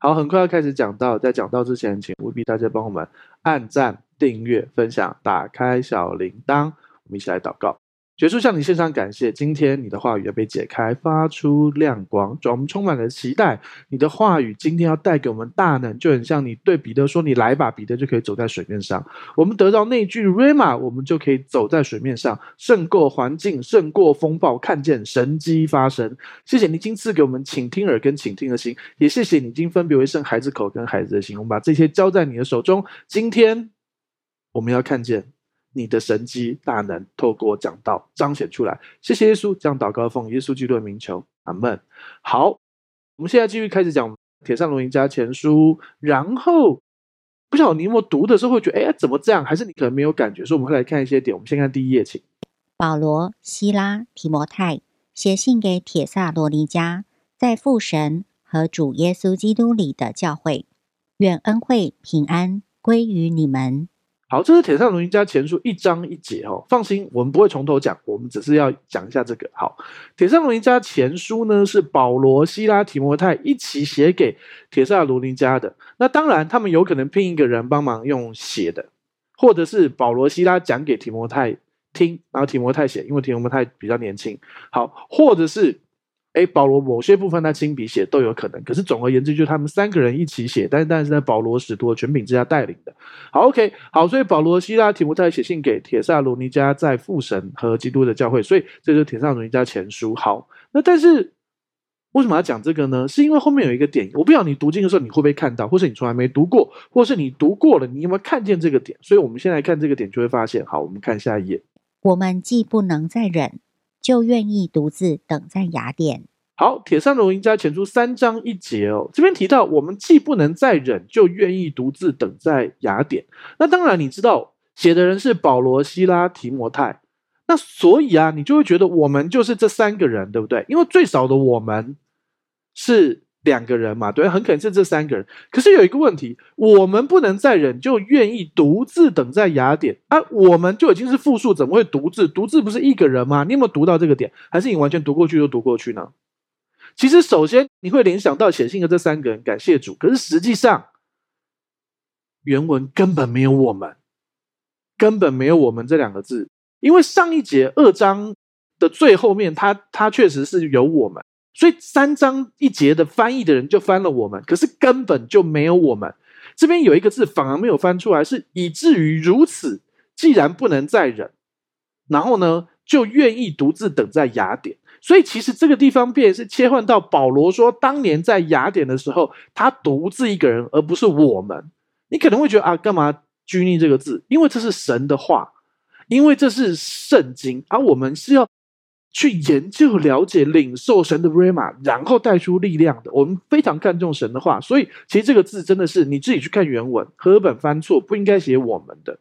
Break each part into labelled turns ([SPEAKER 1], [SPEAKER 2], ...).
[SPEAKER 1] 好，很快要开始讲到，在讲到之前，请务必大家帮我们按赞、订阅、分享、打开小铃铛，我们一起来祷告。结束，向你献上感谢。今天你的话语要被解开，发出亮光，主，我们充满了期待。你的话语今天要带给我们大能，就很像你对彼得说：“你来吧。”彼得就可以走在水面上。我们得到那句 RMA 我们就可以走在水面上，胜过环境，胜过风暴，看见神迹发生。谢谢你今赐给我们倾听耳跟倾听的心，也谢谢你今分别为圣孩子口跟孩子的心。我们把这些交在你的手中。今天我们要看见。你的神迹大能透过讲道彰显出来，谢谢耶稣，这样祷告奉耶稣基督的名求，阿门。好，我们现在继续开始讲《帖撒罗尼迦前书》，然后不晓得你有没有读的时候会觉得，哎，怎么这样？还是你可能没有感觉？所以我们会来看一些点。我们先看第一页，请。
[SPEAKER 2] 保罗、西拉、提摩太写信给铁萨罗尼迦，在父神和主耶稣基督里的教会，愿恩惠平安归于你们。
[SPEAKER 1] 好，这是帖撒罗尼迦前书一章一节哦。放心，我们不会从头讲，我们只是要讲一下这个。好，帖撒罗尼迦前书呢是保罗、西拉、提摩太一起写给帖撒罗尼迦的。那当然，他们有可能聘一个人帮忙用写的，或者是保罗、西拉讲给提摩太听，然后提摩太写，因为提摩太比较年轻。好，或者是。诶，保罗某些部分他亲笔写都有可能，可是总而言之，就是他们三个人一起写，但是但是在保罗使徒的权柄之下带领的。好，OK，好，所以保罗、西拉、提摩太写信给铁萨罗尼迦在父神和基督的教会，所以这就是铁萨罗尼迦前书。好，那但是为什么要讲这个呢？是因为后面有一个点，我不知道你读经的时候你会不会看到，或是你从来没读过，或是你读过了，你有没有看见这个点？所以我们先来看这个点，就会发现，好，我们看下一页。
[SPEAKER 2] 我们既不能再忍。就愿意独自等在雅典。
[SPEAKER 1] 好，帖撒罗尼迦前出三章一节哦，这边提到我们既不能再忍，就愿意独自等在雅典。那当然，你知道写的人是保罗、希拉、提摩太，那所以啊，你就会觉得我们就是这三个人，对不对？因为最少的我们是。两个人嘛，对，很可能是这三个人。可是有一个问题，我们不能再忍，就愿意独自等在雅典啊。我们就已经是复数，怎么会独自？独自不是一个人吗？你有没有读到这个点？还是你完全读过去就读过去呢？其实，首先你会联想到写信的这三个人，感谢主。可是实际上，原文根本没有我们，根本没有我们这两个字。因为上一节二章的最后面，它它确实是有我们。所以三章一节的翻译的人就翻了我们，可是根本就没有我们。这边有一个字反而没有翻出来，是以至于如此。既然不能再忍，然后呢，就愿意独自等在雅典。所以其实这个地方便是切换到保罗说，当年在雅典的时候，他独自一个人，而不是我们。你可能会觉得啊，干嘛拘泥这个字？因为这是神的话，因为这是圣经，而我们是要。去研究、了解、领受神的 Rhema，然后带出力量的。我们非常看重神的话，所以其实这个字真的是你自己去看原文，和本翻错，不应该写我们的。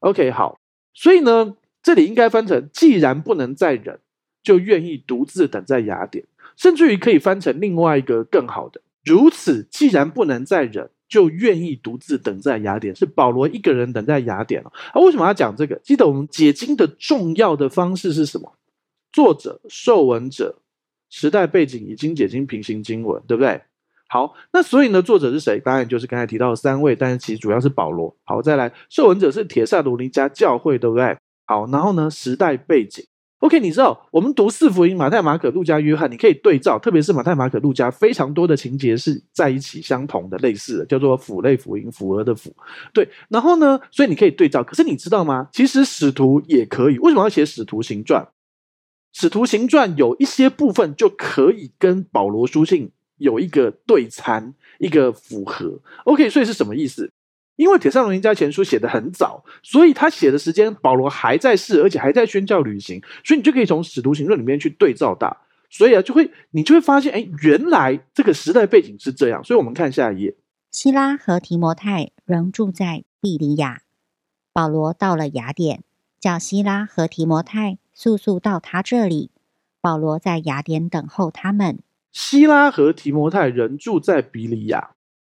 [SPEAKER 1] OK，好，所以呢，这里应该翻成：既然不能再忍，就愿意独自等在雅典。甚至于可以翻成另外一个更好的：如此，既然不能再忍，就愿意独自等在雅典。是保罗一个人等在雅典了啊？为什么要讲这个？记得我们解经的重要的方式是什么？作者、受文者、时代背景已经解经平行经文，对不对？好，那所以呢，作者是谁？当然就是刚才提到的三位，但是其实主要是保罗。好，再来，受文者是帖撒罗尼加教会，对不对？好，然后呢，时代背景，OK，你知道我们读四福音，马太、马可、路加、约翰，你可以对照，特别是马太、马可、路加，非常多的情节是在一起相同的、类似的，叫做辅类福音，符合的符。对，然后呢，所以你可以对照。可是你知道吗？其实使徒也可以，为什么要写使徒行传？使徒行传有一些部分就可以跟保罗书信有一个对参，一个符合。OK，所以是什么意思？因为帖撒罗尼迦前书写得很早，所以他写的时间保罗还在世，而且还在宣教旅行，所以你就可以从使徒行传里面去对照到。所以啊，就会你就会发现，哎，原来这个时代背景是这样。所以我们看下一页，
[SPEAKER 2] 希拉和提摩太仍住在庇里亚，保罗到了雅典，叫希拉和提摩太。速速到他这里。保罗在雅典等候他们。
[SPEAKER 1] 希拉和提摩太仍住在比利亚。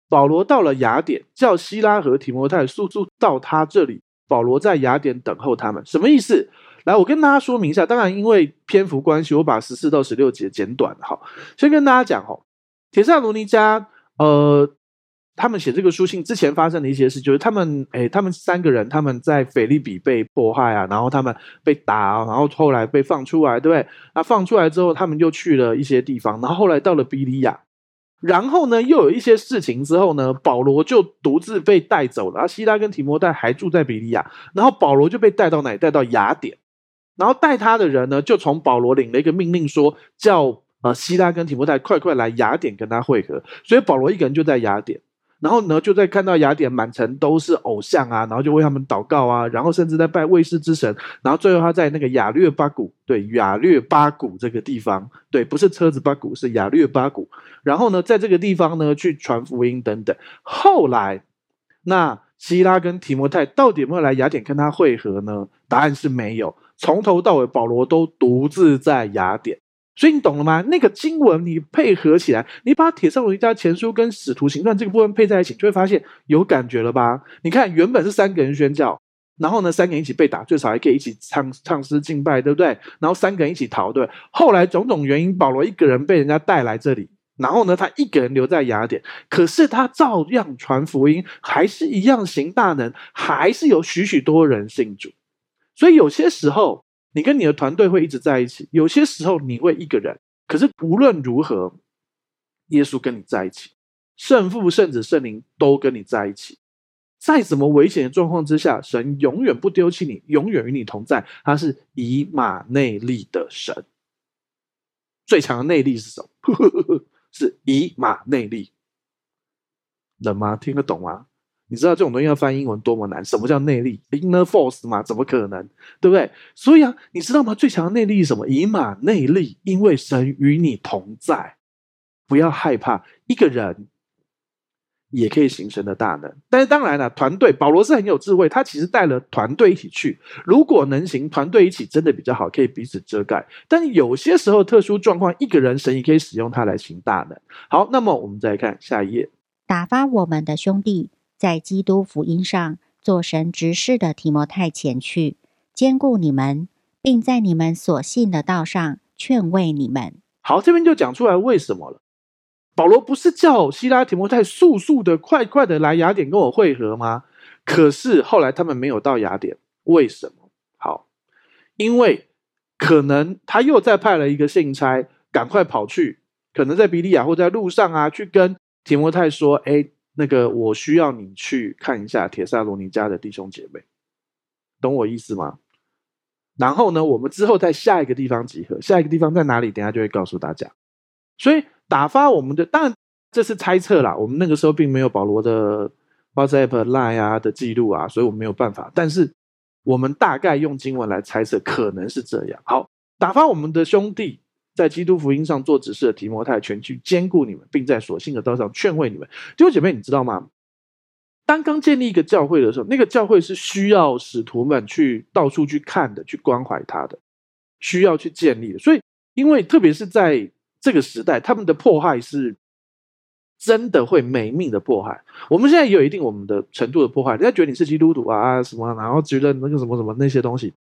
[SPEAKER 1] 保罗到了雅典，叫希拉和提摩太速速到他这里。保罗在雅典等候他们，什么意思？来，我跟大家说明一下。当然，因为篇幅关系，我把十四到十六节简短。好，先跟大家讲哦，帖撒罗尼迦，呃，他们写这个书信之前发生的一些事，就是他们，诶，他们三个人他们在腓立比被迫害啊，然后他们被打啊，然后后来被放出来，对不对？那放出来之后，他们就去了一些地方，然后后来到了比利亚，然后呢，又有一些事情之后呢，保罗就独自被带走了，而西拉跟提摩太还住在比利亚，然后保罗就被带到哪？带到雅典，然后带他的人呢，就从保罗领了一个命令说，叫呃希拉跟提摩太快快来雅典跟他会合，所以保罗一个人就在雅典。然后呢，就在看到雅典满城都是偶像啊，然后就为他们祷告啊，然后甚至在拜卫士之神，然后最后他在那个雅略巴谷，对，雅略巴谷这个地方，对，不是车子巴谷，是雅略巴谷。然后呢，在这个地方呢，去传福音等等。后来，那希拉跟提摩太到底有没有来雅典跟他会合呢？答案是没有，从头到尾保罗都独自在雅典。所以你懂了吗？那个经文你配合起来，你把《帖撒罗尼迦前书》跟《使徒行传》这个部分配在一起，就会发现有感觉了吧？你看，原本是三个人宣教，然后呢，三个人一起被打，最少还可以一起唱唱诗敬拜，对不对？然后三个人一起逃，对。后来种种原因，保罗一个人被人家带来这里，然后呢，他一个人留在雅典，可是他照样传福音，还是一样行大能，还是有许许多人信主。所以有些时候。你跟你的团队会一直在一起，有些时候你会一个人，可是无论如何，耶稣跟你在一起，圣父、圣子、圣灵都跟你在一起。在什么危险的状况之下，神永远不丢弃你，永远与你同在。他是以马内利的神，最强的内力是什么？是以马内利，能吗？听得懂吗？你知道这种东西要翻英文多么难？什么叫内力？Inner force 吗？怎么可能？对不对？所以啊，你知道吗？最强的内力是什么？以马内利，因为神与你同在，不要害怕。一个人也可以行神的大能。但是当然了，团队保罗是很有智慧，他其实带了团队一起去。如果能行，团队一起真的比较好，可以彼此遮盖。但有些时候特殊状况，一个人神也可以使用他来行大能。好，那么我们再看下一页，
[SPEAKER 2] 打发我们的兄弟。在基督福音上做神执事的提摩太前去，兼顾你们，并在你们所信的道上劝慰你们。
[SPEAKER 1] 好，这边就讲出来为什么了。保罗不是叫希拉提摩太速速的、快快的来雅典跟我会合吗？可是后来他们没有到雅典，为什么？好，因为可能他又再派了一个信差，赶快跑去，可能在比利亚或在路上啊，去跟提摩太说：“哎。”那个，我需要你去看一下帖撒罗尼迦的弟兄姐妹，懂我意思吗？然后呢，我们之后在下一个地方集合，下一个地方在哪里？等下就会告诉大家。所以打发我们的，当然这是猜测啦。我们那个时候并没有保罗的 WhatsApp、Line 啊的记录啊，所以我们没有办法。但是我们大概用经文来猜测，可能是这样。好，打发我们的兄弟。在基督福音上做指示的提摩太，全去坚固你们，并在所信的道上劝慰你们。弟兄姐妹，你知道吗？当刚建立一个教会的时候，那个教会是需要使徒们去到处去看的，去关怀他的，需要去建立的。所以，因为特别是在这个时代，他们的迫害是真的会没命的迫害。我们现在也有一定我们的程度的迫害，人家觉得你是基督徒啊什么，然后觉得那个什么什么那些东西。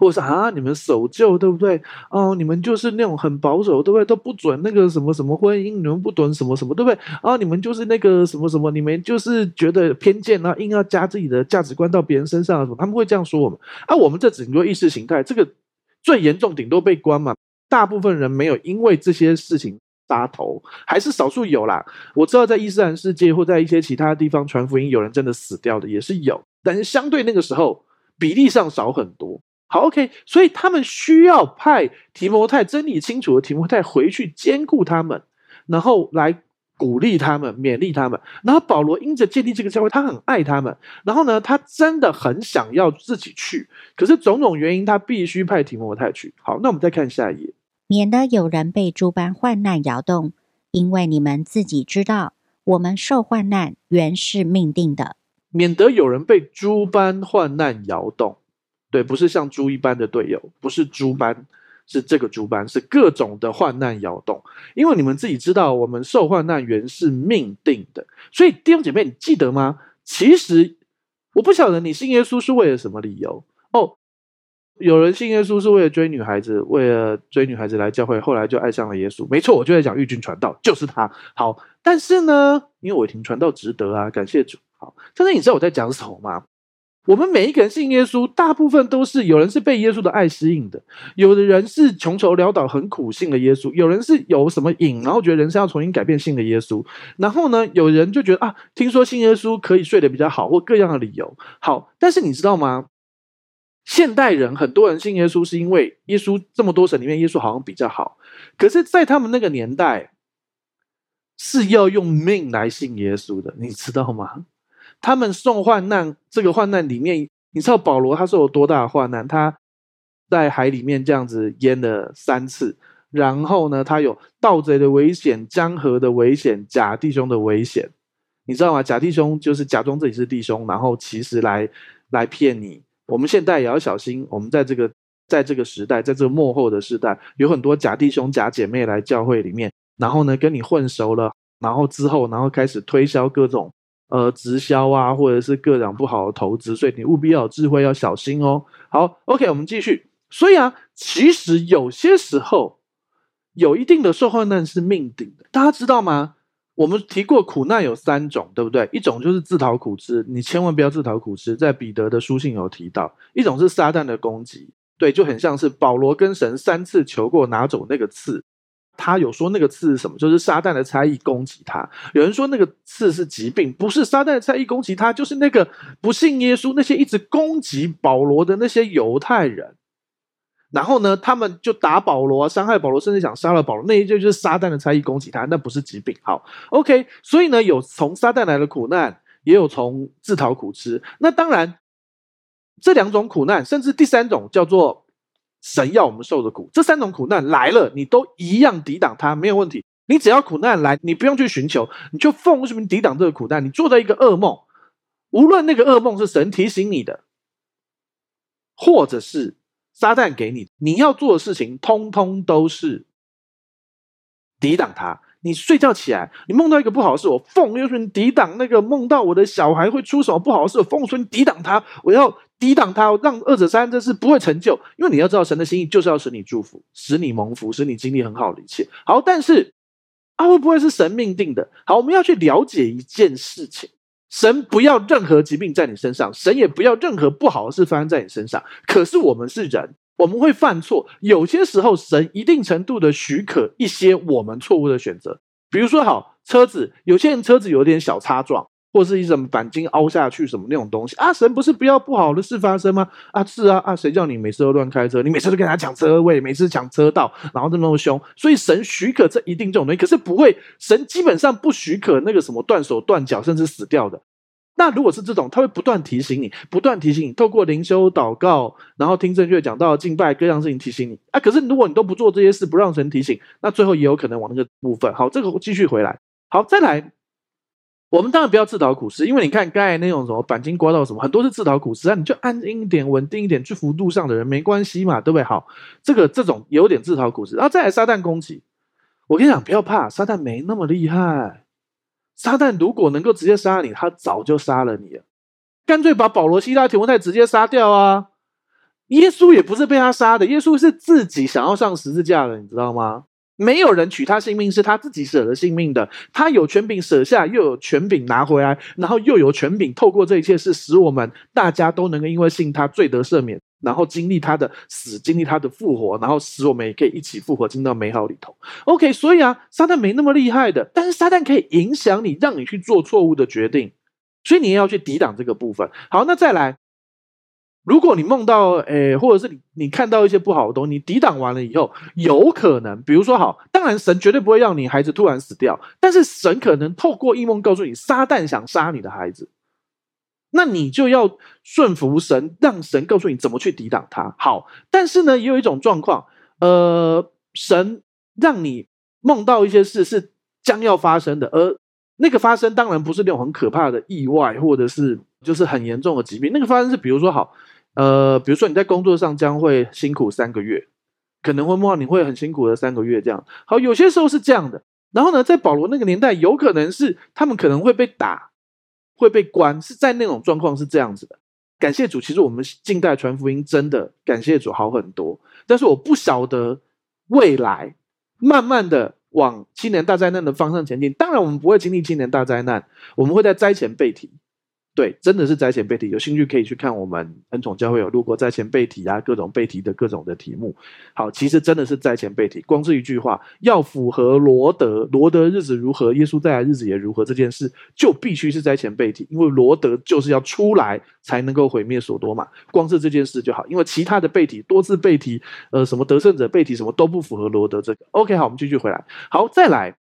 [SPEAKER 1] 或者啊，你们守旧对不对？哦，你们就是那种很保守，对不对？都不准那个什么什么婚姻，你们不准什么什么，对不对？啊，你们就是那个什么什么，你们就是觉得偏见啊，硬要加自己的价值观到别人身上什么？他们会这样说我们啊。我们这整个意识形态，这个最严重，顶多被关嘛。大部分人没有因为这些事情杀头，还是少数有啦。我知道在伊斯兰世界或在一些其他地方传福音，有人真的死掉的也是有，但是相对那个时候比例上少很多。好，OK，所以他们需要派提摩太真理清楚的提摩太回去兼顾他们，然后来鼓励他们、勉励他们。然后保罗因着建立这个教会，他很爱他们。然后呢，他真的很想要自己去，可是种种原因，他必须派提摩太去。好，那我们再看下一页，
[SPEAKER 2] 免得有人被诸般患难摇动，因为你们自己知道，我们受患难原是命定的。
[SPEAKER 1] 免得有人被诸般患难摇动。对，不是像猪一般的队友，不是猪般，是这个猪般，是各种的患难摇动。因为你们自己知道，我们受患难原是命定的。所以弟兄姐妹，你记得吗？其实我不晓得你信耶稣是为了什么理由哦。有人信耶稣是为了追女孩子，为了追女孩子来教会，后来就爱上了耶稣。没错，我就在讲玉军传道，就是他。好，但是呢，因为伟霆传道值得啊，感谢主。好，但是你知道我在讲什么吗？我们每一个人信耶稣，大部分都是有人是被耶稣的爱吸引的，有的人是穷愁潦倒、很苦信了耶稣，有人是有什么瘾，然后觉得人生要重新改变信的耶稣，然后呢，有人就觉得啊，听说信耶稣可以睡得比较好，或各样的理由。好，但是你知道吗？现代人很多人信耶稣，是因为耶稣这么多神里面，耶稣好像比较好。可是，在他们那个年代，是要用命来信耶稣的，你知道吗？他们送患难，这个患难里面，你知道保罗他是有多大的患难？他在海里面这样子淹了三次，然后呢，他有盗贼的危险、江河的危险、假弟兄的危险，你知道吗？假弟兄就是假装自己是弟兄，然后其实来来骗你。我们现在也要小心，我们在这个在这个时代，在这个末后的时代，有很多假弟兄、假姐妹来教会里面，然后呢，跟你混熟了，然后之后，然后开始推销各种。呃，直销啊，或者是各种不好的投资，所以你务必要有智慧，要小心哦。好，OK，我们继续。所以啊，其实有些时候有一定的受患难是命定的，大家知道吗？我们提过苦难有三种，对不对？一种就是自讨苦吃，你千万不要自讨苦吃，在彼得的书信有提到。一种是撒旦的攻击，对，就很像是保罗跟神三次求过拿走那个刺。他有说那个刺是什么？就是撒旦的差役攻击他。有人说那个刺是疾病，不是撒旦的差役攻击他，就是那个不信耶稣、那些一直攻击保罗的那些犹太人。然后呢，他们就打保罗，伤害保罗，甚至想杀了保罗。那一句就是撒旦的差役攻击他，那不是疾病。好，OK。所以呢，有从撒旦来的苦难，也有从自讨苦吃。那当然，这两种苦难，甚至第三种叫做。神要我们受的苦，这三种苦难来了，你都一样抵挡它，没有问题。你只要苦难来，你不用去寻求，你就奉什么抵挡这个苦难。你做的一个噩梦，无论那个噩梦是神提醒你的，或者是撒旦给你，你要做的事情，通通都是抵挡它。你睡觉起来，你梦到一个不好的事，我奉耶稣名抵挡那个梦到我的小孩会出什么不好的事，我奉耶稣名抵挡他，我要抵挡他，让二者三这事不会成就。因为你要知道，神的心意就是要使你祝福，使你蒙福，使你经历很好的一切。好，但是啊，会不会是神命定的？好，我们要去了解一件事情：神不要任何疾病在你身上，神也不要任何不好的事发生在你身上。可是我们是人。我们会犯错，有些时候神一定程度的许可一些我们错误的选择，比如说好车子，有些人车子有点小擦撞，或是一什么钣金凹下去什么那种东西啊，神不是不要不好的事发生吗？啊，是啊啊，谁叫你每次都乱开车，你每次都跟他抢车位，每次抢车道，然后这么凶，所以神许可这一定这种东西，可是不会，神基本上不许可那个什么断手断脚甚至死掉的。那如果是这种，他会不断提醒你，不断提醒你，透过灵修、祷告，然后听正确讲道、敬拜各样事情提醒你啊。可是如果你都不做这些事，不让神提醒，那最后也有可能往那个部分。好，这个继续回来。好，再来，我们当然不要自讨苦吃，因为你看刚才那种什么鈑金刮到什么，很多是自讨苦吃啊。你就安静一点、稳定一点，去辅路上的人没关系嘛，对不对？好，这个这种有点自讨苦吃。然后再来，撒旦攻击，我跟你讲，不要怕，撒旦没那么厉害。撒旦如果能够直接杀你，他早就杀了你了。干脆把保罗、西拉、提摩太直接杀掉啊！耶稣也不是被他杀的，耶稣是自己想要上十字架的，你知道吗？没有人取他性命，是他自己舍了性命的。他有权柄舍下，又有权柄拿回来，然后又有权柄透过这一切事，使我们大家都能够因为信他罪得赦免。然后经历他的死，经历他的复活，然后使我们也可以一起复活进到美好里头。OK，所以啊，撒旦没那么厉害的，但是撒旦可以影响你，让你去做错误的决定，所以你也要去抵挡这个部分。好，那再来，如果你梦到，诶，或者是你你看到一些不好的东西，你抵挡完了以后，有可能，比如说好，当然神绝对不会让你孩子突然死掉，但是神可能透过异梦告诉你，撒旦想杀你的孩子。那你就要顺服神，让神告诉你怎么去抵挡他。好，但是呢，也有一种状况，呃，神让你梦到一些事是将要发生的，而那个发生当然不是那种很可怕的意外，或者是就是很严重的疾病。那个发生是，比如说好，呃，比如说你在工作上将会辛苦三个月，可能会梦到你会很辛苦的三个月这样。好，有些时候是这样的。然后呢，在保罗那个年代，有可能是他们可能会被打。会被关，是在那种状况是这样子的。感谢主，其实我们近代传福音真的感谢主好很多。但是我不晓得未来慢慢的往七年大灾难的方向前进。当然，我们不会经历七年大灾难，我们会在灾前被提。对，真的是灾前被提，有兴趣可以去看我们恩宠教会有录过灾前被提啊，各种被提的各种的题目。好，其实真的是灾前被提，光是一句话，要符合罗德，罗德日子如何，耶稣再来日子也如何，这件事就必须是灾前被提，因为罗德就是要出来才能够毁灭所多嘛，光是这件事就好，因为其他的被提，多次被提，呃，什么得胜者被提，什么都不符合罗德这个。OK，好，我们继续回来，好，再来。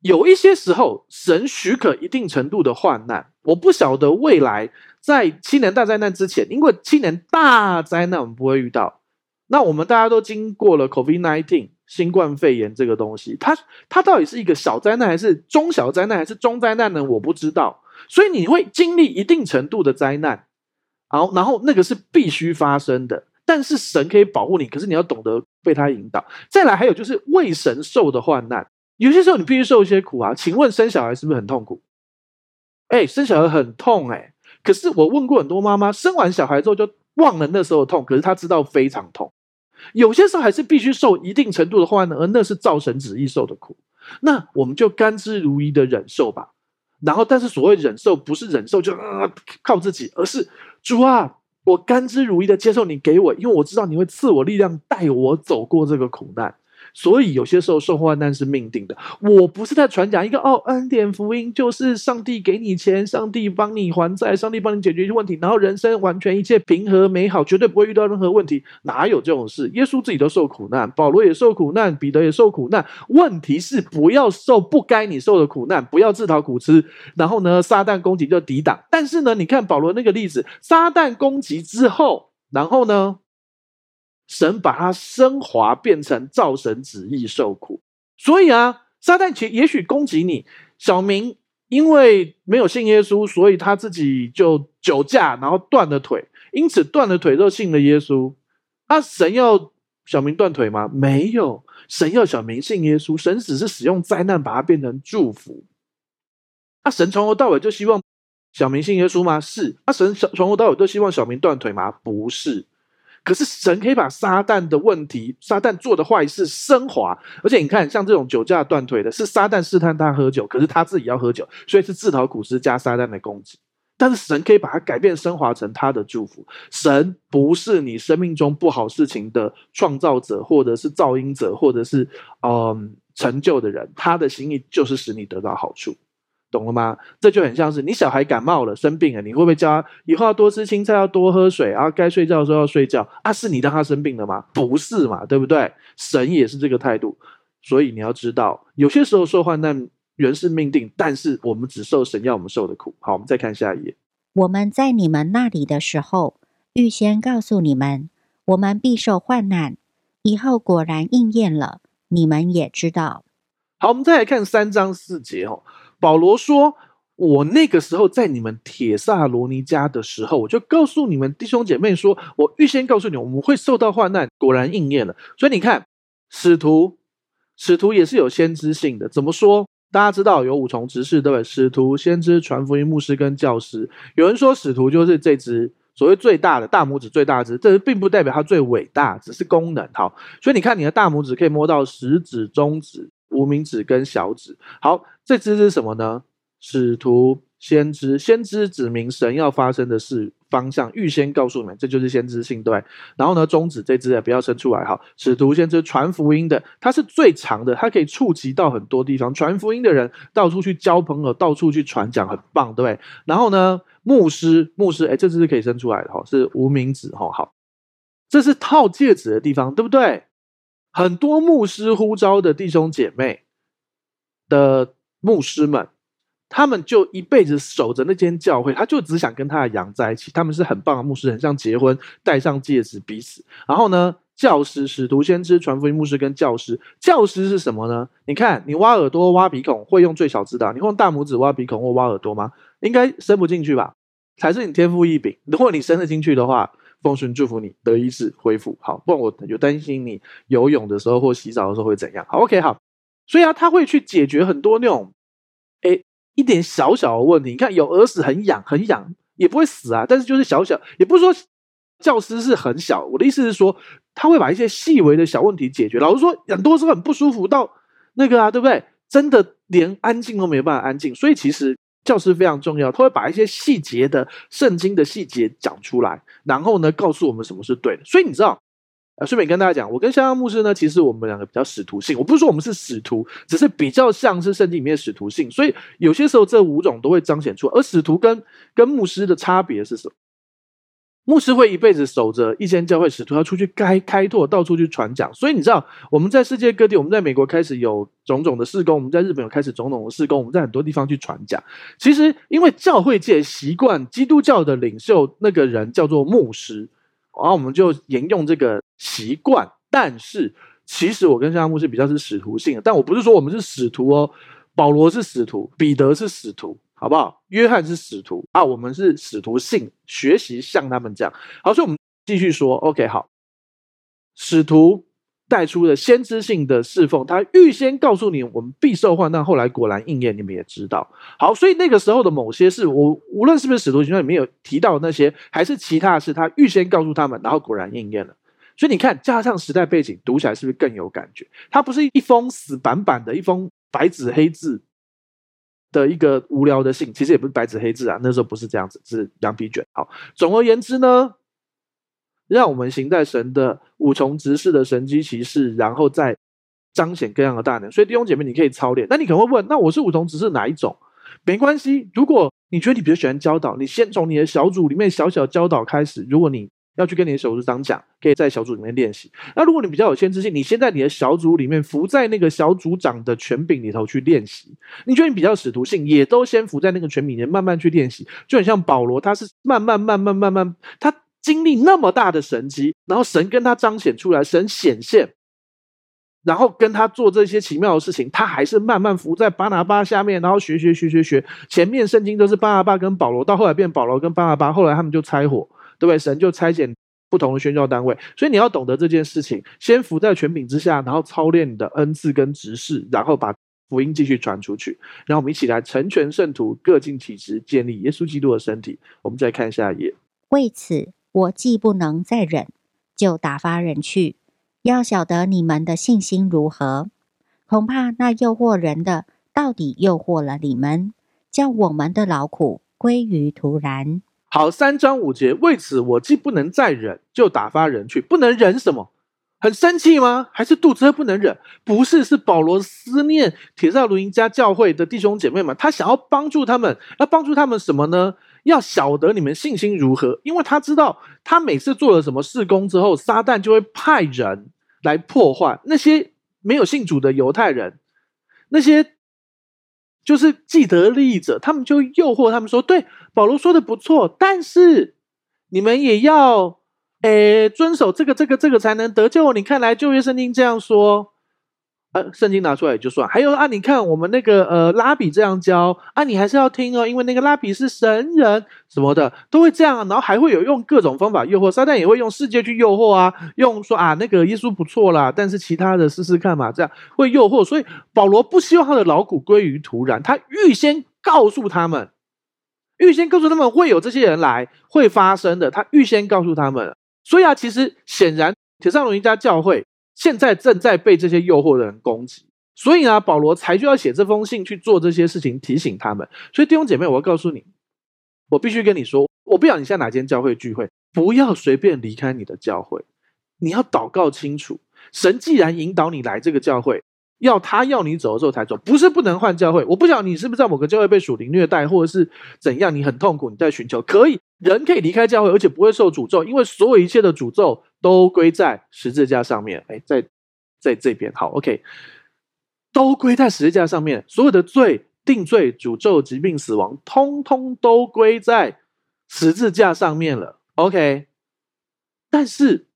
[SPEAKER 1] 有一些时候，神许可一定程度的患难。我不晓得未来在七年大灾难之前，因为七年大灾难我们不会遇到。那我们大家都经过了 COVID-19 新冠肺炎这个东西，它它到底是一个小灾难，还是中小灾难，还是中灾难呢？我不知道。所以你会经历一定程度的灾难，好，然后那个是必须发生的。但是神可以保护你，可是你要懂得被他引导。再来，还有就是为神受的患难。有些时候你必须受一些苦啊，请问生小孩是不是很痛苦？哎，生小孩很痛哎。可是我问过很多妈妈，生完小孩之后就忘了那时候的痛，可是她知道非常痛。有些时候还是必须受一定程度的患难，而那是造神旨意受的苦。那我们就甘之如饴的忍受吧。然后，但是所谓忍受，不是忍受就啊靠自己，而是主啊，我甘之如饴的接受你给我，因为我知道你会赐我力量，带我走过这个苦难。所以有些时候受患难是命定的。我不是在传讲一个哦，恩典福音就是上帝给你钱，上帝帮你还债，上帝帮你解决一些问题，然后人生完全一切平和美好，绝对不会遇到任何问题。哪有这种事？耶稣自己都受苦难，保罗也受苦难，彼得也受苦难。问题是不要受不该你受的苦难，不要自讨苦吃。然后呢，撒旦攻击就抵挡。但是呢，你看保罗那个例子，撒旦攻击之后，然后呢？神把它升华，变成照神旨意受苦。所以啊，撒旦其也许攻击你，小明因为没有信耶稣，所以他自己就酒驾，然后断了腿，因此断了腿就信了耶稣。啊，神要小明断腿吗？没有，神要小明信耶稣。神只是使用灾难把它变成祝福。啊，神从头到尾就希望小明信耶稣吗？是。啊，神从头到尾都希望小明断腿吗？不是。可是神可以把撒旦的问题、撒旦做的坏事升华，而且你看，像这种酒驾断腿的，是撒旦试探他喝酒，可是他自己要喝酒，所以是自讨苦吃加撒旦的攻击。但是神可以把它改变升华成他的祝福。神不是你生命中不好事情的创造者，或者是噪音者，或者是嗯成就的人，他的心意就是使你得到好处。懂了吗？这就很像是你小孩感冒了、生病了，你会不会叫他以后要多吃青菜、要多喝水，然后该睡觉的时候要睡觉？啊，是你让他生病了吗？不是嘛，对不对？神也是这个态度，所以你要知道，有些时候受患难原是命定，但是我们只受神要我们受的苦。好，我们再看下一页。
[SPEAKER 2] 我们在你们那里的时候，预先告诉你们，我们必受患难，以后果然应验了，你们也知道。
[SPEAKER 1] 好，我们再来看三章四节哦。保罗说：“我那个时候在你们铁萨罗尼迦的时候，我就告诉你们弟兄姐妹说，我预先告诉你，我们会受到患难，果然应验了。所以你看，使徒，使徒也是有先知性的。怎么说？大家知道有五重职事，对不对？使徒、先知、传福音、牧师跟教师。有人说使徒就是这只所谓最大的大拇指，最大只，这并不代表它最伟大，只是功能。好，所以你看你的大拇指可以摸到食指、中指。”无名指跟小指，好，这支是什么呢？使徒、先知，先知指明神要发生的事方向，预先告诉你们，这就是先知性，对。然后呢，中指这支也不要伸出来，哈。使徒、先知传福音的，它是最长的，它可以触及到很多地方。传福音的人到处去交朋友，到处去传讲，很棒，对。然后呢，牧师，牧师，哎，这支是可以伸出来的，哈，是无名指，哈，好，这是套戒指的地方，对不对？很多牧师呼召的弟兄姐妹的牧师们，他们就一辈子守着那间教会，他就只想跟他的羊在一起。他们是很棒的牧师，很像结婚，戴上戒指彼此。然后呢，教师、使徒、先知、传福音牧师跟教师，教师是什么呢？你看，你挖耳朵、挖鼻孔会用最小指的，你会用大拇指挖鼻孔或挖耳朵吗？应该伸不进去吧？才是你天赋异禀。如果你伸得进去的话。奉顺祝福你得医治恢复好，不然我就担心你游泳的时候或洗澡的时候会怎样。好，OK，好，所以啊，他会去解决很多那种，哎，一点小小的问题。你看有耳屎很痒，很痒，也不会死啊，但是就是小小，也不是说教师是很小。我的意思是说，他会把一些细微的小问题解决。老师说，很多时候很不舒服到那个啊，对不对？真的连安静都没有办法安静。所以其实教师非常重要，他会把一些细节的圣经的细节讲出来，然后呢，告诉我们什么是对的。所以你知道。呃，顺便跟大家讲，我跟香香牧师呢，其实我们两个比较使徒性。我不是说我们是使徒，只是比较像是圣经里面的使徒性。所以有些时候这五种都会彰显出。而使徒跟跟牧师的差别是什么？牧师会一辈子守着一间教会，使徒要出去开开拓，到处去传讲。所以你知道，我们在世界各地，我们在美国开始有种种的事工，我们在日本有开始种种的事工，我们在很多地方去传讲。其实因为教会界习惯，基督教的领袖那个人叫做牧师。然后我们就沿用这个习惯，但是其实我跟香香牧师比较是使徒性的，但我不是说我们是使徒哦。保罗是使徒，彼得是使徒，好不好？约翰是使徒啊，我们是使徒性，学习像他们这样。好，所以我们继续说，OK，好，使徒。带出了先知性的侍奉，他预先告诉你我们必受患难，后来果然应验，你们也知道。好，所以那个时候的某些事，我无论是不是使徒行传里面有提到那些，还是其他的事，他预先告诉他们，然后果然应验了。所以你看，加上时代背景，读起来是不是更有感觉？它不是一封死板板的一封白纸黑字的一个无聊的信，其实也不是白纸黑字啊，那时候不是这样子，是羊皮卷。好，总而言之呢。让我们行在神的五重职事的神迹骑士，然后再彰显各样的大能。所以弟兄姐妹，你可以操练。那你可能会问：那我是五重职事哪一种？没关系，如果你觉得你比较喜欢教导，你先从你的小组里面小小教导开始。如果你要去跟你的小组长讲，可以在小组里面练习。那如果你比较有先知性，你先在你的小组里面服在那个小组长的权柄里头去练习。你觉得你比较使徒性，也都先服在那个权柄里面慢慢去练习。就很像保罗，他是慢慢慢慢慢慢他。经历那么大的神迹，然后神跟他彰显出来，神显现，然后跟他做这些奇妙的事情，他还是慢慢服在巴拿巴下面，然后学学学学学。前面圣经都是巴拿巴跟保罗，到后来变保罗跟巴拿巴，后来他们就拆伙，对不对？神就差遣不同的宣教单位，所以你要懂得这件事情，先服在权柄之下，然后操练你的恩赐跟执事，然后把福音继续传出去。然后我们一起来成全圣徒，各尽其职，建立耶稣基督的身体。我们再看下一页，
[SPEAKER 2] 为此。我既不能再忍，就打发人去，要晓得你们的信心如何。恐怕那诱惑人的，到底诱惑了你们，叫我们的劳苦归于徒然。
[SPEAKER 1] 好，三章五节，为此我既不能再忍，就打发人去。不能忍什么？很生气吗？还是肚子饿不能忍？不是，是保罗思念帖撒罗尼家教会的弟兄姐妹们，他想要帮助他们，要帮助他们什么呢？要晓得你们信心如何，因为他知道，他每次做了什么事工之后，撒旦就会派人来破坏那些没有信主的犹太人，那些就是既得利益者，他们就诱惑他们说：“对，保罗说的不错，但是你们也要诶遵守这个、这个、这个才能得救。”你看来旧约圣经这样说。呃，圣经拿出来也就算，还有啊，你看我们那个呃拉比这样教啊，你还是要听哦，因为那个拉比是神人什么的，都会这样，然后还会有用各种方法诱惑，撒旦也会用世界去诱惑啊，用说啊那个耶稣不错啦，但是其他的试试看嘛，这样会诱惑，所以保罗不希望他的劳苦归于徒然，他预先告诉他们，预先告诉他们会有这些人来会发生的，他预先告诉他们，所以啊，其实显然铁上龙一家教会。现在正在被这些诱惑的人攻击，所以呢，保罗才就要写这封信去做这些事情，提醒他们。所以弟兄姐妹，我要告诉你，我必须跟你说，我不晓得你现在哪间教会聚会，不要随便离开你的教会，你要祷告清楚。神既然引导你来这个教会，要他要你走的时候才走，不是不能换教会。我不晓得你是不是在某个教会被属灵虐待，或者是怎样，你很痛苦，你在寻求，可以，人可以离开教会，而且不会受诅咒，因为所有一切的诅咒。都归在十字架上面，哎，在在这边好，OK，都归在十字架上面，所有的罪、定罪、诅咒、疾病、死亡，通通都归在十字架上面了，OK。但是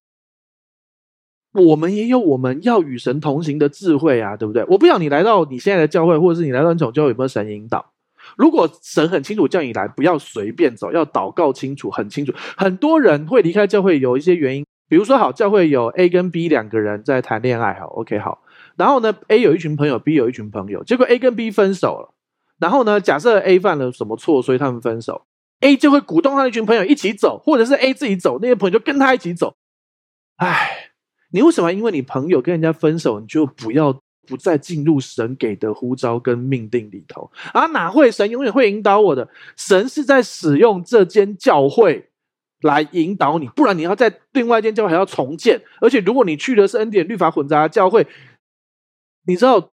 [SPEAKER 1] 我们也有我们要与神同行的智慧啊，对不对？我不想你来到你现在的教会，或者是你来到那种教会有没有神引导？如果神很清楚叫你来，不要随便走，要祷告清楚，很清楚。很多人会离开教会，有一些原因。比如说，好，教会有 A 跟 B 两个人在谈恋爱，好，OK，好。然后呢，A 有一群朋友，B 有一群朋友，结果 A 跟 B 分手了。然后呢，假设 A 犯了什么错，所以他们分手。A 就会鼓动他那群朋友一起走，或者是 A 自己走，那些朋友就跟他一起走。哎，你为什么因为你朋友跟人家分手，你就不要不再进入神给的呼召跟命定里头啊？哪会？神永远会引导我的。神是在使用这间教会来引导你，不然你要在另外一间教会还要重建。而且如果你去的是恩典律法混杂的教会，你知道。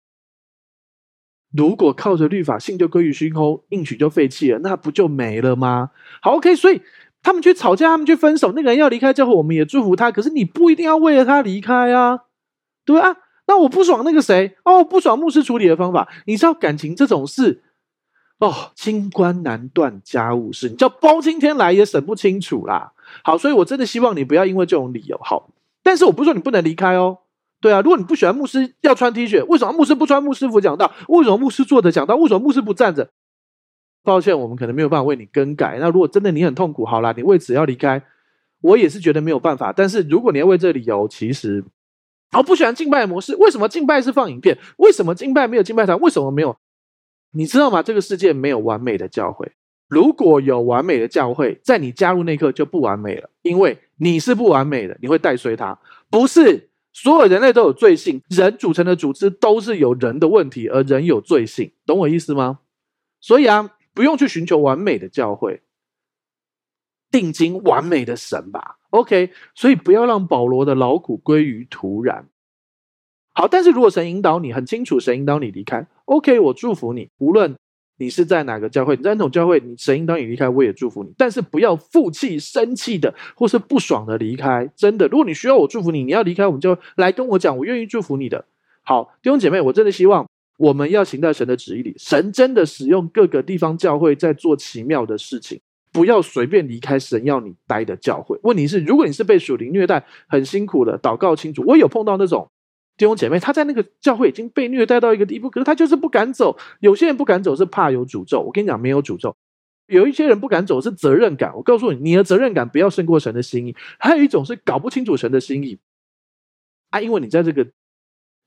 [SPEAKER 1] 如果靠着律法，信就归于虚空，应许就废弃了，那不就没了吗？好，OK，所以他们去吵架，他们去分手，那个人要离开教会，我们也祝福他。可是你不一定要为了他离开啊，对啊。那我不爽那个谁哦，不爽牧师处理的方法。你知道感情这种事哦，清官难断家务事，你叫包青天来也审不清楚啦。好，所以我真的希望你不要因为这种理由好，但是我不是说你不能离开哦。对啊，如果你不喜欢牧师要穿 T 恤，为什么牧师不穿牧师服讲道？为什么牧师坐着讲道？为什么牧师不站着？抱歉，我们可能没有办法为你更改。那如果真的你很痛苦，好啦，你为此要离开，我也是觉得没有办法。但是如果你要为这理由，其实，哦不喜欢敬拜的模式。为什么敬拜是放影片？为什么敬拜没有敬拜堂？为什么没有？你知道吗？这个世界没有完美的教会。如果有完美的教会，在你加入那刻就不完美了，因为你是不完美的，你会带衰他，不是。所有人类都有罪性，人组成的组织都是有人的问题，而人有罪性，懂我意思吗？所以啊，不用去寻求完美的教会，定睛完美的神吧。OK，所以不要让保罗的劳苦归于徒然。好，但是如果神引导你，很清楚，神引导你离开，OK，我祝福你，无论。你是在哪个教会？你在那种教会，你神引导你离开，我也祝福你。但是不要负气、生气的，或是不爽的离开。真的，如果你需要我祝福你，你要离开，我们就来跟我讲，我愿意祝福你的。好，弟兄姐妹，我真的希望我们要行在神的旨意里。神真的使用各个地方教会在做奇妙的事情，不要随便离开神要你待的教会。问题是，如果你是被属灵虐待，很辛苦的，祷告清楚。我有碰到那种。弟兄姐妹，他在那个教会已经被虐待到一个地步，可是他就是不敢走。有些人不敢走是怕有诅咒，我跟你讲，没有诅咒。有一些人不敢走是责任感。我告诉你，你的责任感不要胜过神的心意。还有一种是搞不清楚神的心意啊，因为你在这个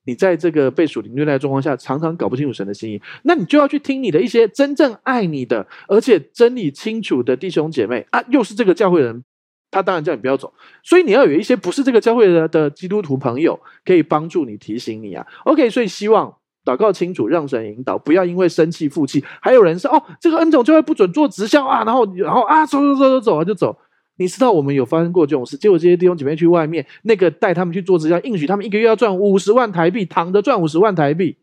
[SPEAKER 1] 你在这个被属灵虐待的状况下，常常搞不清楚神的心意，那你就要去听你的一些真正爱你的，而且真理清楚的弟兄姐妹啊，又是这个教会人。他当然叫你不要走，所以你要有一些不是这个教会的的基督徒朋友可以帮助你、提醒你啊。OK，所以希望祷告清楚，让神引导，不要因为生气负气。还有人说哦，这个恩总就会不准做直销啊，然后然后啊，走走走走走啊就走。你知道我们有发生过这种事，结果这些弟兄姐妹去外面，那个带他们去做直销，应许他们一个月要赚五十万台币，躺着赚五十万台币，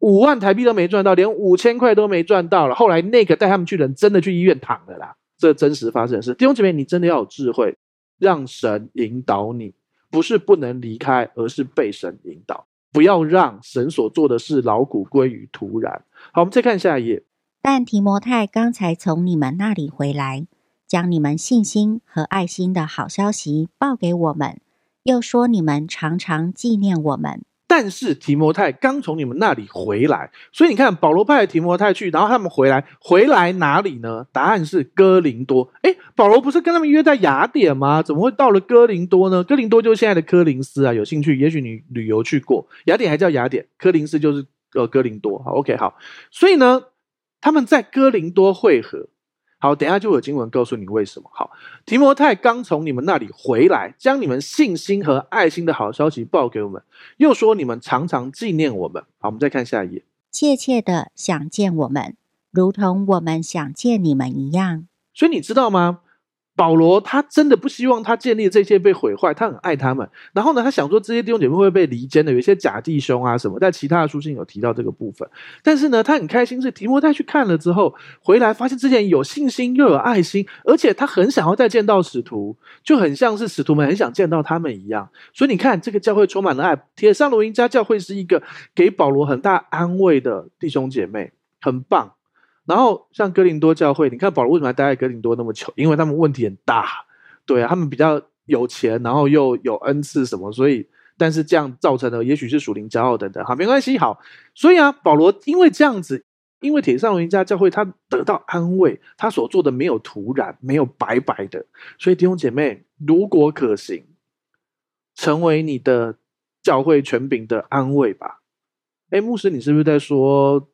[SPEAKER 1] 五万台币都没赚到，连五千块都没赚到了。后来那个带他们去的人真的去医院躺了啦。这真实发生的事，弟兄姐妹，你真的要有智慧，让神引导你，不是不能离开，而是被神引导，不要让神所做的事劳苦归于徒然。好，我们再看下一页。
[SPEAKER 2] 但提摩太刚才从你们那里回来，将你们信心和爱心的好消息报给我们，又说你们常常纪念我们。
[SPEAKER 1] 但是提摩太刚从你们那里回来，所以你看保罗派提摩太去，然后他们回来，回来哪里呢？答案是哥林多。诶，保罗不是跟他们约在雅典吗？怎么会到了哥林多呢？哥林多就是现在的科林斯啊。有兴趣，也许你旅游去过，雅典还叫雅典，科林斯就是呃哥林多。好，OK，好。所以呢，他们在哥林多会合。好，等一下就有经文告诉你为什么。好，提摩太刚从你们那里回来，将你们信心和爱心的好消息报给我们，又说你们常常纪念我们。好，我们再看下一页，
[SPEAKER 2] 切切的想见我们，如同我们想见你们一样。
[SPEAKER 1] 所以你知道吗？保罗他真的不希望他建立这些被毁坏，他很爱他们。然后呢，他想说这些弟兄姐妹会被离间的，有一些假弟兄啊什么，在其他的书信有提到这个部分。但是呢，他很开心是提摩太去看了之后回来，发现之前有信心又有爱心，而且他很想要再见到使徒，就很像是使徒们很想见到他们一样。所以你看，这个教会充满了爱。铁上罗尼迦教会是一个给保罗很大安慰的弟兄姐妹，很棒。然后像哥林多教会，你看保罗为什么还待在哥林多那么久？因为他们问题很大，对啊，他们比较有钱，然后又有恩赐什么，所以但是这样造成的也许是属灵骄傲等等，好，没关系，好，所以啊，保罗因为这样子，因为铁上罗家教会他得到安慰，他所做的没有徒然，没有白白的，所以弟兄姐妹，如果可行，成为你的教会权柄的安慰吧。哎，牧师，你是不是在说？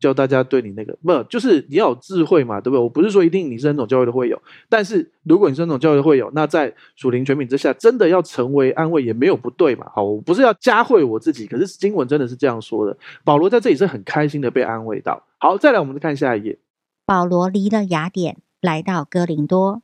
[SPEAKER 1] 教大家对你那个不，就是你要有智慧嘛，对不对？我不是说一定你是那种教育的会友，但是如果你是那种教育的会友，那在属灵权柄之下，真的要成为安慰也没有不对嘛。好，我不是要加惠我自己，可是经文真的是这样说的。保罗在这里是很开心的被安慰到。好，再来我们再看下一页。
[SPEAKER 2] 保罗离了雅典，来到哥林多。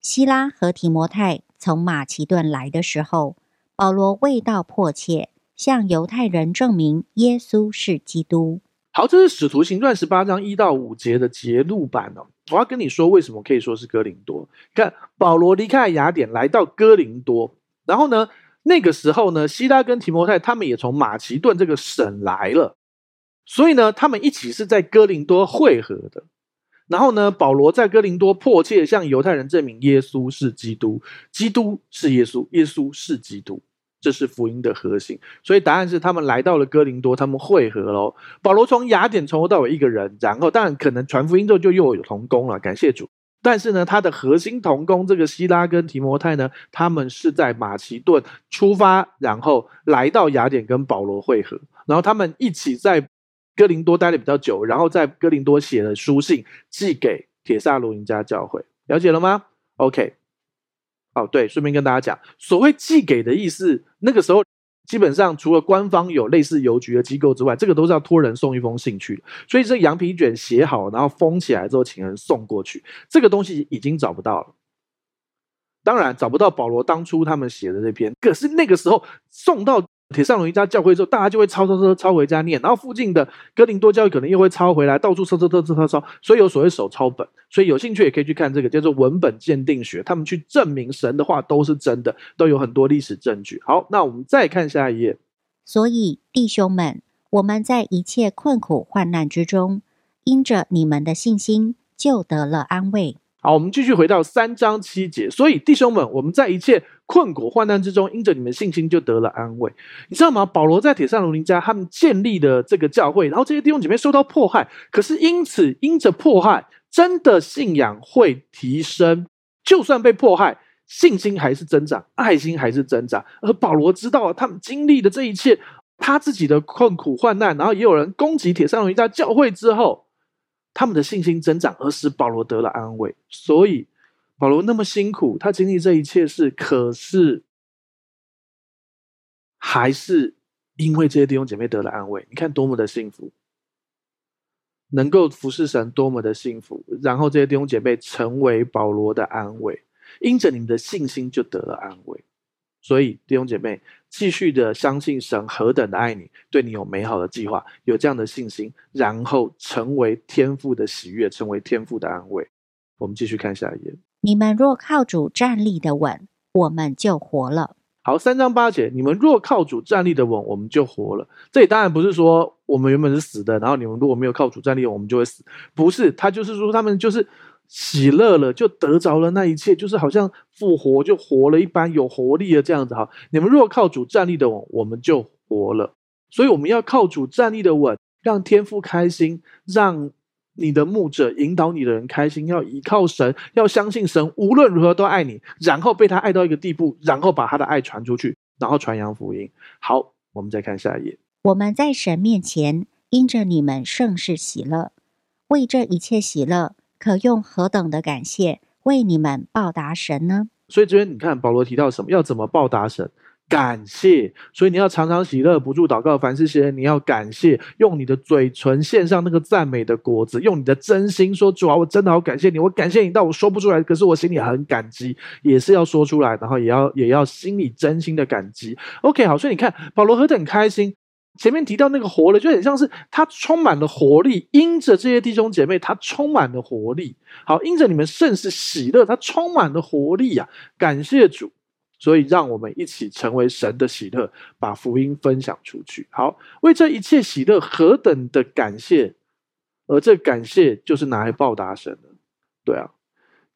[SPEAKER 2] 希拉和提摩太从马其顿来的时候，保罗味道迫切，向犹太人证明耶稣是基督。
[SPEAKER 1] 好，这是《使徒行传》十八章一到五节的节录版哦。我要跟你说，为什么可以说是哥林多？看保罗离开雅典，来到哥林多，然后呢，那个时候呢，西拉跟提摩太他们也从马其顿这个省来了，所以呢，他们一起是在哥林多会合的。然后呢，保罗在哥林多迫切向犹太人证明耶稣是基督，基督是耶稣，耶稣是基督。这是福音的核心，所以答案是他们来到了哥林多，他们会合喽。保罗从雅典从头到尾一个人，然后当然可能传福音之后就又有同工了，感谢主。但是呢，他的核心同工这个希拉跟提摩太呢，他们是在马其顿出发，然后来到雅典跟保罗会合，然后他们一起在哥林多待了比较久，然后在哥林多写了书信寄给铁萨罗尼迦教会，了解了吗？OK。哦，对，顺便跟大家讲，所谓寄给的意思，那个时候基本上除了官方有类似邮局的机构之外，这个都是要托人送一封信去。所以这羊皮卷写好，然后封起来之后，请人送过去。这个东西已经找不到了，当然找不到保罗当初他们写的那篇，可是那个时候送到。帖撒罗尼迦教会之后，大家就会抄抄抄抄回家念，然后附近的哥林多教会可能又会抄回来，到处抄抄抄抄抄抄，所以有所谓手抄本。所以有兴趣也可以去看这个叫做文本鉴定学，他们去证明神的话都是真的，都有很多历史证据。好，那我们再看下一页。
[SPEAKER 2] 所以弟兄们，我们在一切困苦患难之中，因着你们的信心，就得了安慰。
[SPEAKER 1] 好，我们继续回到三章七节。所以弟兄们，我们在一切困苦患难之中，因着你们信心，就得了安慰。你知道吗？保罗在铁扇罗林家他们建立的这个教会，然后这些弟兄姐妹受到迫害，可是因此因着迫害，真的信仰会提升。就算被迫害，信心还是增长，爱心还是增长。而保罗知道他们经历的这一切，他自己的困苦患难，然后也有人攻击铁扇罗林家教会之后。他们的信心增长，而使保罗得了安慰。所以保罗那么辛苦，他经历这一切事，可是还是因为这些弟兄姐妹得了安慰。你看多么的幸福，能够服侍神，多么的幸福。然后这些弟兄姐妹成为保罗的安慰，因着你们的信心就得了安慰。所以弟兄姐妹，继续的相信神何等的爱你，对你有美好的计划，有这样的信心，然后成为天父的喜悦，成为天父的安慰。我们继续看下一页。
[SPEAKER 2] 你们若靠主站立的稳，我们就活了。
[SPEAKER 1] 好，三章八节，你们若靠主站立的稳，我们就活了。这里当然不是说我们原本是死的，然后你们如果没有靠主站立，我们就会死。不是，他就是说他们就是。喜乐了，就得着了那一切，就是好像复活就活了一般，有活力了这样子哈。你们若靠主站立的稳，我们就活了。所以我们要靠主站立的稳，让天父开心，让你的牧者引导你的人开心。要依靠神，要相信神无论如何都爱你，然后被他爱到一个地步，然后把他的爱传出去，然后传扬福音。好，我们再看下一页。
[SPEAKER 2] 我们在神面前因着你们甚是喜乐，为这一切喜乐。可用何等的感谢为你们报答神呢？
[SPEAKER 1] 所以这边你看保罗提到什么？要怎么报答神？感谢。所以你要常常喜乐，不住祷告，凡事谢恩，你要感谢，用你的嘴唇献上那个赞美的果子，用你的真心说：主啊，我真的好感谢你，我感谢你到我说不出来，可是我心里很感激，也是要说出来，然后也要也要心里真心的感激。OK，好，所以你看保罗何等开心。前面提到那个活了，就很像是他充满了活力，因着这些弟兄姐妹，他充满了活力。好，因着你们甚是喜乐，他充满了活力呀、啊！感谢主，所以让我们一起成为神的喜乐，把福音分享出去。好，为这一切喜乐何等的感谢，而这感谢就是拿来报答神的。对啊。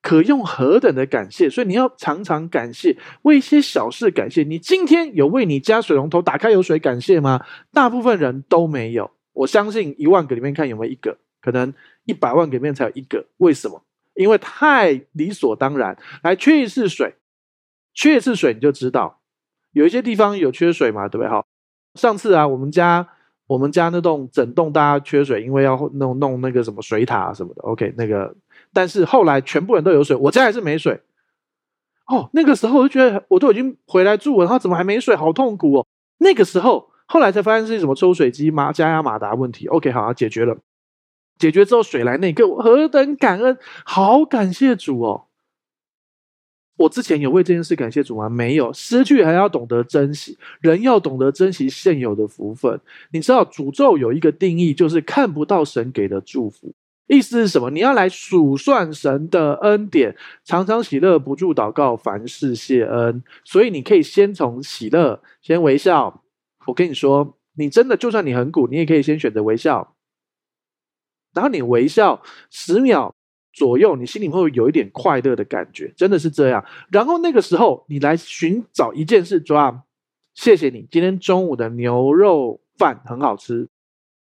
[SPEAKER 1] 可用何等的感谢，所以你要常常感谢，为一些小事感谢。你今天有为你家水龙头打开有水感谢吗？大部分人都没有。我相信一万个里面看有没有一个，可能一百万个里面才有一个。为什么？因为太理所当然。来，缺一次水，缺一次水，你就知道有一些地方有缺水嘛，对不对？哈，上次啊，我们家我们家那栋整栋大家缺水，因为要弄弄那个什么水塔什么的。OK，那个，但是后来全部人都有水，我家还是没水。哦，那个时候我就觉得我都已经回来住了，然后怎么还没水，好痛苦哦。那个时候后来才发现是什么抽水机马加压马达问题。OK，好，解决了。解决之后水来那一刻，我何等感恩，好感谢主哦。我之前有为这件事感谢主吗？没有，失去还要懂得珍惜，人要懂得珍惜现有的福分。你知道诅咒有一个定义，就是看不到神给的祝福。意思是什么？你要来数算神的恩典，常常喜乐，不住祷告，凡事谢恩。所以你可以先从喜乐，先微笑。我跟你说，你真的就算你很苦，你也可以先选择微笑。然后你微笑十秒。左右，你心里会有一点快乐的感觉，真的是这样。然后那个时候，你来寻找一件事，抓，谢谢你，今天中午的牛肉饭很好吃。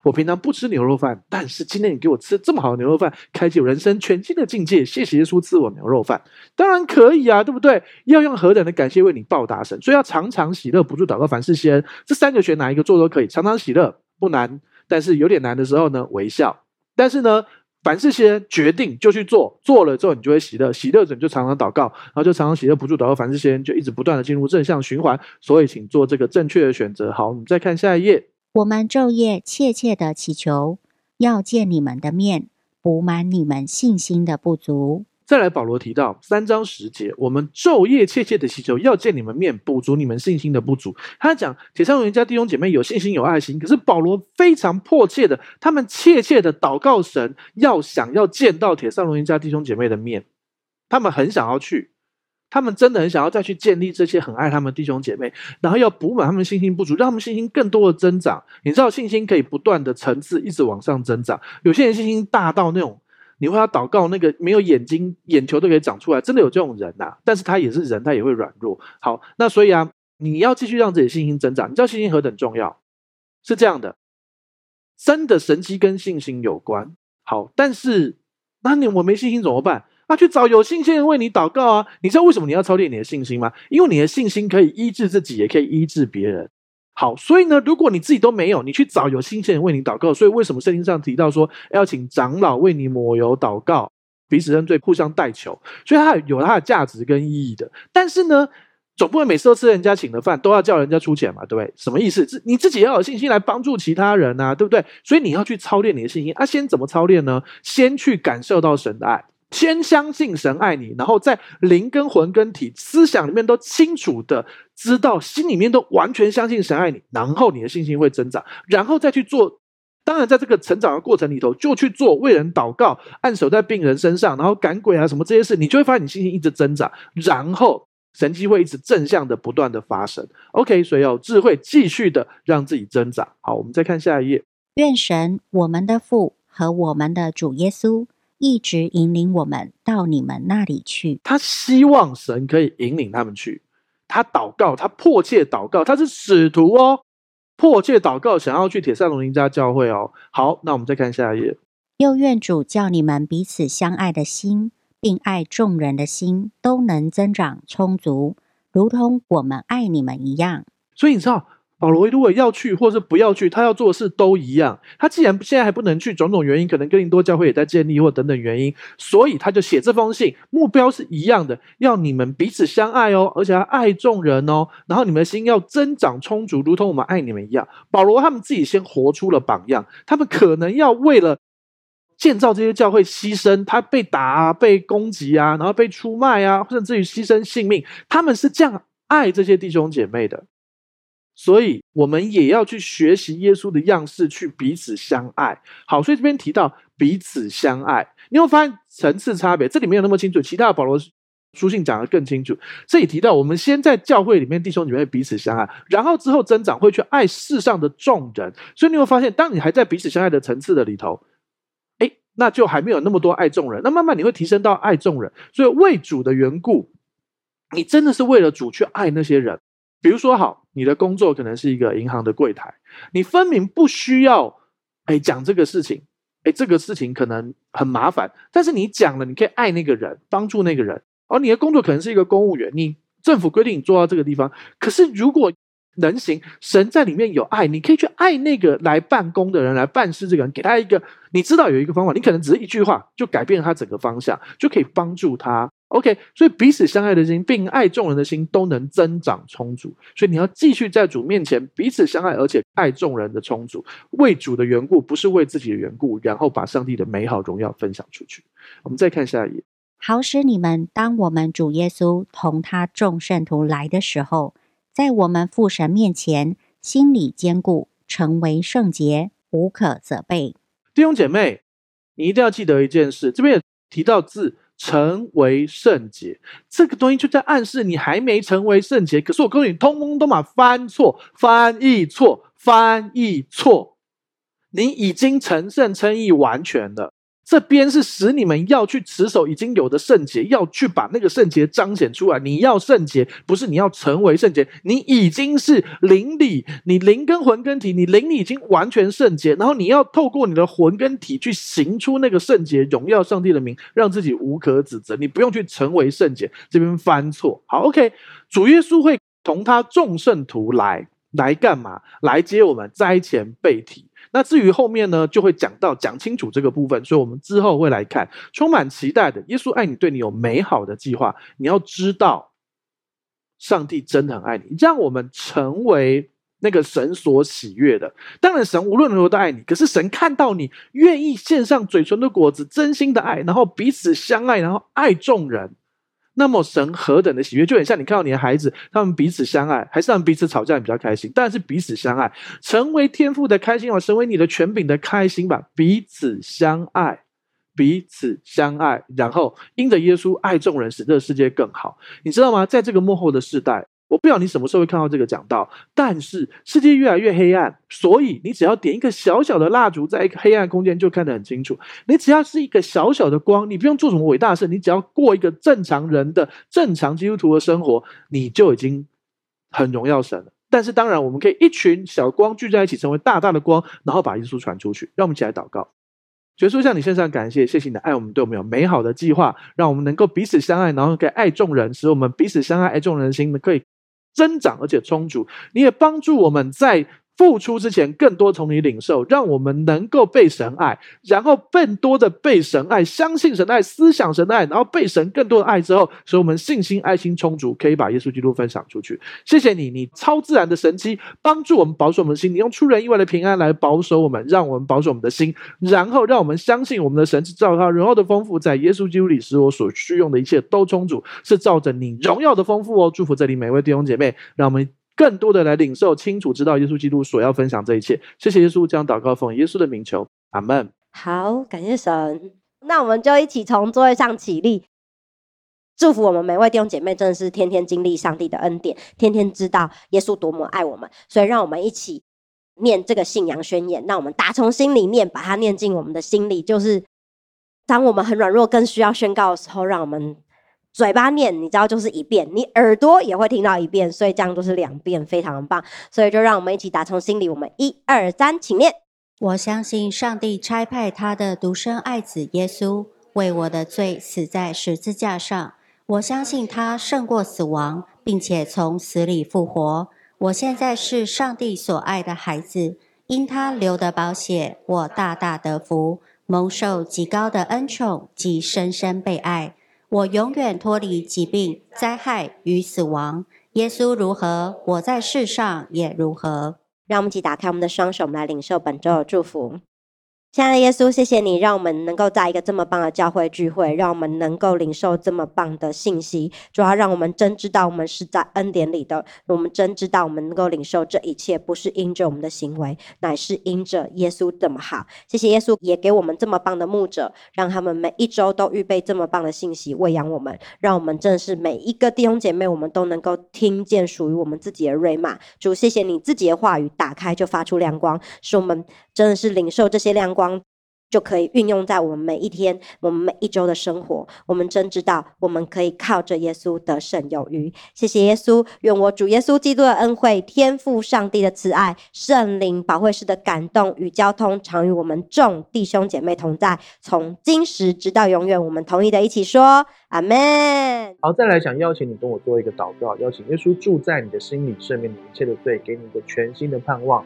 [SPEAKER 1] 我平常不吃牛肉饭，但是今天你给我吃这么好的牛肉饭，开启我人生全新的境界。谢谢耶稣赐我牛肉饭，当然可以啊，对不对？要用何等的感谢为你报答神，所以要常常喜乐，不住祷告，凡事谢恩。这三个选哪一个做都可以。常常喜乐不难，但是有点难的时候呢，微笑。但是呢。凡事先决定就去做，做了之后你就会喜乐，喜乐者你就常常祷告，然后就常常喜乐不住祷告。凡事先就一直不断的进入正向循环，所以请做这个正确的选择。好，我们再看下一页。
[SPEAKER 2] 我们昼夜切切的祈求，要见你们的面，补满你们信心的不足。
[SPEAKER 1] 再来，保罗提到三章十节，我们昼夜切切的祈求，要见你们面，补足你们信心的不足。他讲帖撒罗尼迦弟兄姐妹有信心有爱心，可是保罗非常迫切的，他们切切的祷告神，要想要见到帖撒罗尼迦弟兄姐妹的面，他们很想要去，他们真的很想要再去建立这些很爱他们弟兄姐妹，然后要补满他们信心不足，让他们信心更多的增长。你知道信心可以不断的层次一直往上增长，有些人信心大到那种。你会要祷告，那个没有眼睛、眼球都可以长出来，真的有这种人呐、但是他也是人，他也会软弱。好，那所以啊，你要继续让自己信心增长。你知道信心何等重要？是这样的，真的神迹跟信心有关。好，但是那你我没信心怎么办？那、去找有信心人为你祷告啊。你知道为什么你要操练你的信心吗？因为你的信心可以医治自己，也可以医治别人。好，所以呢，如果你自己都没有，你去找有信心人为你祷告。所以为什么圣经上提到说要请长老为你抹油祷告，彼此认罪，互相代求？所以它有它的价值跟意义的。但是呢，总不会每次都吃人家请的饭，都要叫人家出钱嘛，对不对？什么意思？你自己要有信心来帮助其他人啊，对不对？所以你要去操练你的信心啊。先怎么操练呢？先去感受到神的爱。先相信神爱你，然后在灵跟魂跟体思想里面都清楚的知道，心里面都完全相信神爱你，然后你的信心会增长，然后再去做。当然，在这个成长的过程里头，就去做为人祷告、按手在病人身上，然后赶鬼啊什么这些事，你就会发现你信心一直增长，然后神迹会一直正向的不断的发生。OK，所以有智慧继续的让自己增长。好，我们再看下一页。
[SPEAKER 2] 愿神我们的父和我们的主耶稣。一直引领我们到你们那里去。
[SPEAKER 1] 他希望神可以引领他们去。他祷告，他迫切祷告，他是使徒哦，迫切祷告，想要去铁塞罗尼迦教会哦。好，那我们再看下一页。
[SPEAKER 2] 又愿主叫你们彼此相爱的心，并爱众人的心，都能增长充足，如同我们爱你们一样。
[SPEAKER 1] 所以你知道。保罗如果要去，或是不要去，他要做的事都一样。他既然现在还不能去，种种原因，可能哥林多教会也在建立，或等等原因，所以他就写这封信，目标是一样的，要你们彼此相爱哦，而且要爱众人哦，然后你们的心要增长充足，如同我们爱你们一样。保罗他们自己先活出了榜样，他们可能要为了建造这些教会牺牲，他被打啊，被攻击啊，然后被出卖啊，甚至于牺牲性命，他们是这样爱这些弟兄姐妹的。所以，我们也要去学习耶稣的样式，去彼此相爱。好，所以这边提到彼此相爱，你会发现层次差别，这里没有那么清楚。其他的保罗书信讲得更清楚。这里提到，我们先在教会里面弟兄姐妹彼此相爱，然后之后增长会去爱世上的众人。所以你会发现，当你还在彼此相爱的层次的里头，诶，那就还没有那么多爱众人。那慢慢你会提升到爱众人。所以为主的缘故，你真的是为了主去爱那些人。比如说，好，你的工作可能是一个银行的柜台，你分明不需要，哎，讲这个事情，哎，这个事情可能很麻烦，但是你讲了，你可以爱那个人，帮助那个人。而你的工作可能是一个公务员，你政府规定你做到这个地方，可是如果能行，神在里面有爱，你可以去爱那个来办公的人，来办事这个人，给他一个你知道有一个方法，你可能只是一句话就改变他整个方向，就可以帮助他。OK，所以彼此相爱的心，并爱众人的心都能增长充足。所以你要继续在主面前彼此相爱，而且爱众人的充足，为主的缘故，不是为自己的缘故，然后把上帝的美好荣耀分享出去。我们再看下一页，
[SPEAKER 2] 好使你们当我们主耶稣同他众圣徒来的时候，在我们父神面前心里坚固，成为圣洁，无可责备。
[SPEAKER 1] 弟兄姐妹，你一定要记得一件事，这边也提到字。成为圣洁，这个东西就在暗示你还没成为圣洁。可是我告诉你，通通都嘛翻错、翻译错、翻译错，你已经成圣称义完全了。这边是使你们要去持守已经有的圣洁，要去把那个圣洁彰显出来。你要圣洁，不是你要成为圣洁，你已经是灵里，你灵跟魂跟体，你灵里已经完全圣洁，然后你要透过你的魂跟体去行出那个圣洁，荣耀上帝的名，让自己无可指责。你不用去成为圣洁，这边翻错。好，OK，主耶稣会同他众圣徒来，来干嘛？来接我们斋前被提。那至于后面呢，就会讲到讲清楚这个部分，所以我们之后会来看，充满期待的耶稣爱你，对你有美好的计划。你要知道，上帝真的很爱你，让我们成为那个神所喜悦的。当然，神无论如何都爱你，可是神看到你愿意献上嘴唇的果子，真心的爱，然后彼此相爱，然后爱众人。那么神何等的喜悦，就很像你看到你的孩子，他们彼此相爱，还是他们彼此吵架你比较开心？当然是彼此相爱，成为天赋的开心哦，成为你的权柄的开心吧。彼此相爱，彼此相爱，然后因着耶稣爱众人，使这个世界更好。你知道吗？在这个幕后的世代。我不知道你什么时候会看到这个讲道，但是世界越来越黑暗，所以你只要点一个小小的蜡烛，在一个黑暗空间就看得很清楚。你只要是一个小小的光，你不用做什么伟大的事，你只要过一个正常人的正常基督徒的生活，你就已经很荣耀神了。但是当然，我们可以一群小光聚在一起，成为大大的光，然后把耶稣传出去。让我们一起来祷告。耶稣向你献上感谢，谢谢你的爱，我们对我们有美好的计划，让我们能够彼此相爱，然后可以爱众人，使我们彼此相爱、爱众人的心可以。增长而且充足，你也帮助我们在付出之前，更多从你领受，让我们能够被神爱，然后更多的被神爱，相信神爱，思想神爱，然后被神更多的爱之后，使我们信心、爱心充足，可以把耶稣基督分享出去。谢谢你，你超自然的神迹，帮助我们保守我们的心，你用出人意外的平安来保守我们，让我们保守我们的心，然后让我们相信我们的神是照他荣耀的丰富，在耶稣基督里使我所需用的一切都充足，是照着你荣耀的丰富哦。祝福这里每位弟兄姐妹，让我们。更多的来领受清楚，知道耶稣基督所要分享这一切。谢谢耶稣，将祷告奉耶稣的名求，阿门。
[SPEAKER 3] 好，感谢神。那我们就一起从座位上起立，祝福我们每位弟兄姐妹，真的是天天经历上帝的恩典，天天知道耶稣多么爱我们。所以，让我们一起念这个信仰宣言。那我们打从心里念，把它念进我们的心里。就是当我们很软弱、更需要宣告的时候，让我们。嘴巴念，你知道就是一遍，你耳朵也会听到一遍，所以这样都是两遍，非常的棒。所以就让我们一起打从心里，我们一二三，请念。
[SPEAKER 2] 我相信上帝差派他的独生爱子耶稣为我的罪死在十字架上。我相信他胜过死亡，并且从死里复活。我现在是上帝所爱的孩子，因他流的宝血，我大大得福，蒙受极高的恩宠及深深被爱。我永远脱离疾病、灾害与死亡。耶稣如何，我在世上也如何。
[SPEAKER 3] 让我们一起打开我们的双手，我们来领受本周的祝福。亲爱的耶稣，谢谢你让我们能够在一个这么棒的教会聚会，让我们能够领受这么棒的信息。主要让我们真知道我们是在恩典里的，我们真知道我们能够领受这一切，不是因着我们的行为，乃是因着耶稣这么好。谢谢耶稣，也给我们这么棒的牧者，让他们每一周都预备这么棒的信息喂养我们，让我们正是每一个弟兄姐妹，我们都能够听见属于我们自己的瑞玛。主，谢谢你自己的话语打开就发出亮光，使我们真的是领受这些亮光。就可以运用在我们每一天、我们每一周的生活。我们真知道，我们可以靠着耶稣得胜有余。谢谢耶稣，愿我主耶稣基督的恩惠、天父上帝的慈爱、圣灵保惠师的感动与交通，常与我们众弟兄姐妹同在，从今时直到永远。我们同意的一起说阿门。
[SPEAKER 4] 好，再来想邀请你跟我做一个祷告，邀请耶稣住在你的心里，赦免你一切的罪，给你一个全新的盼望。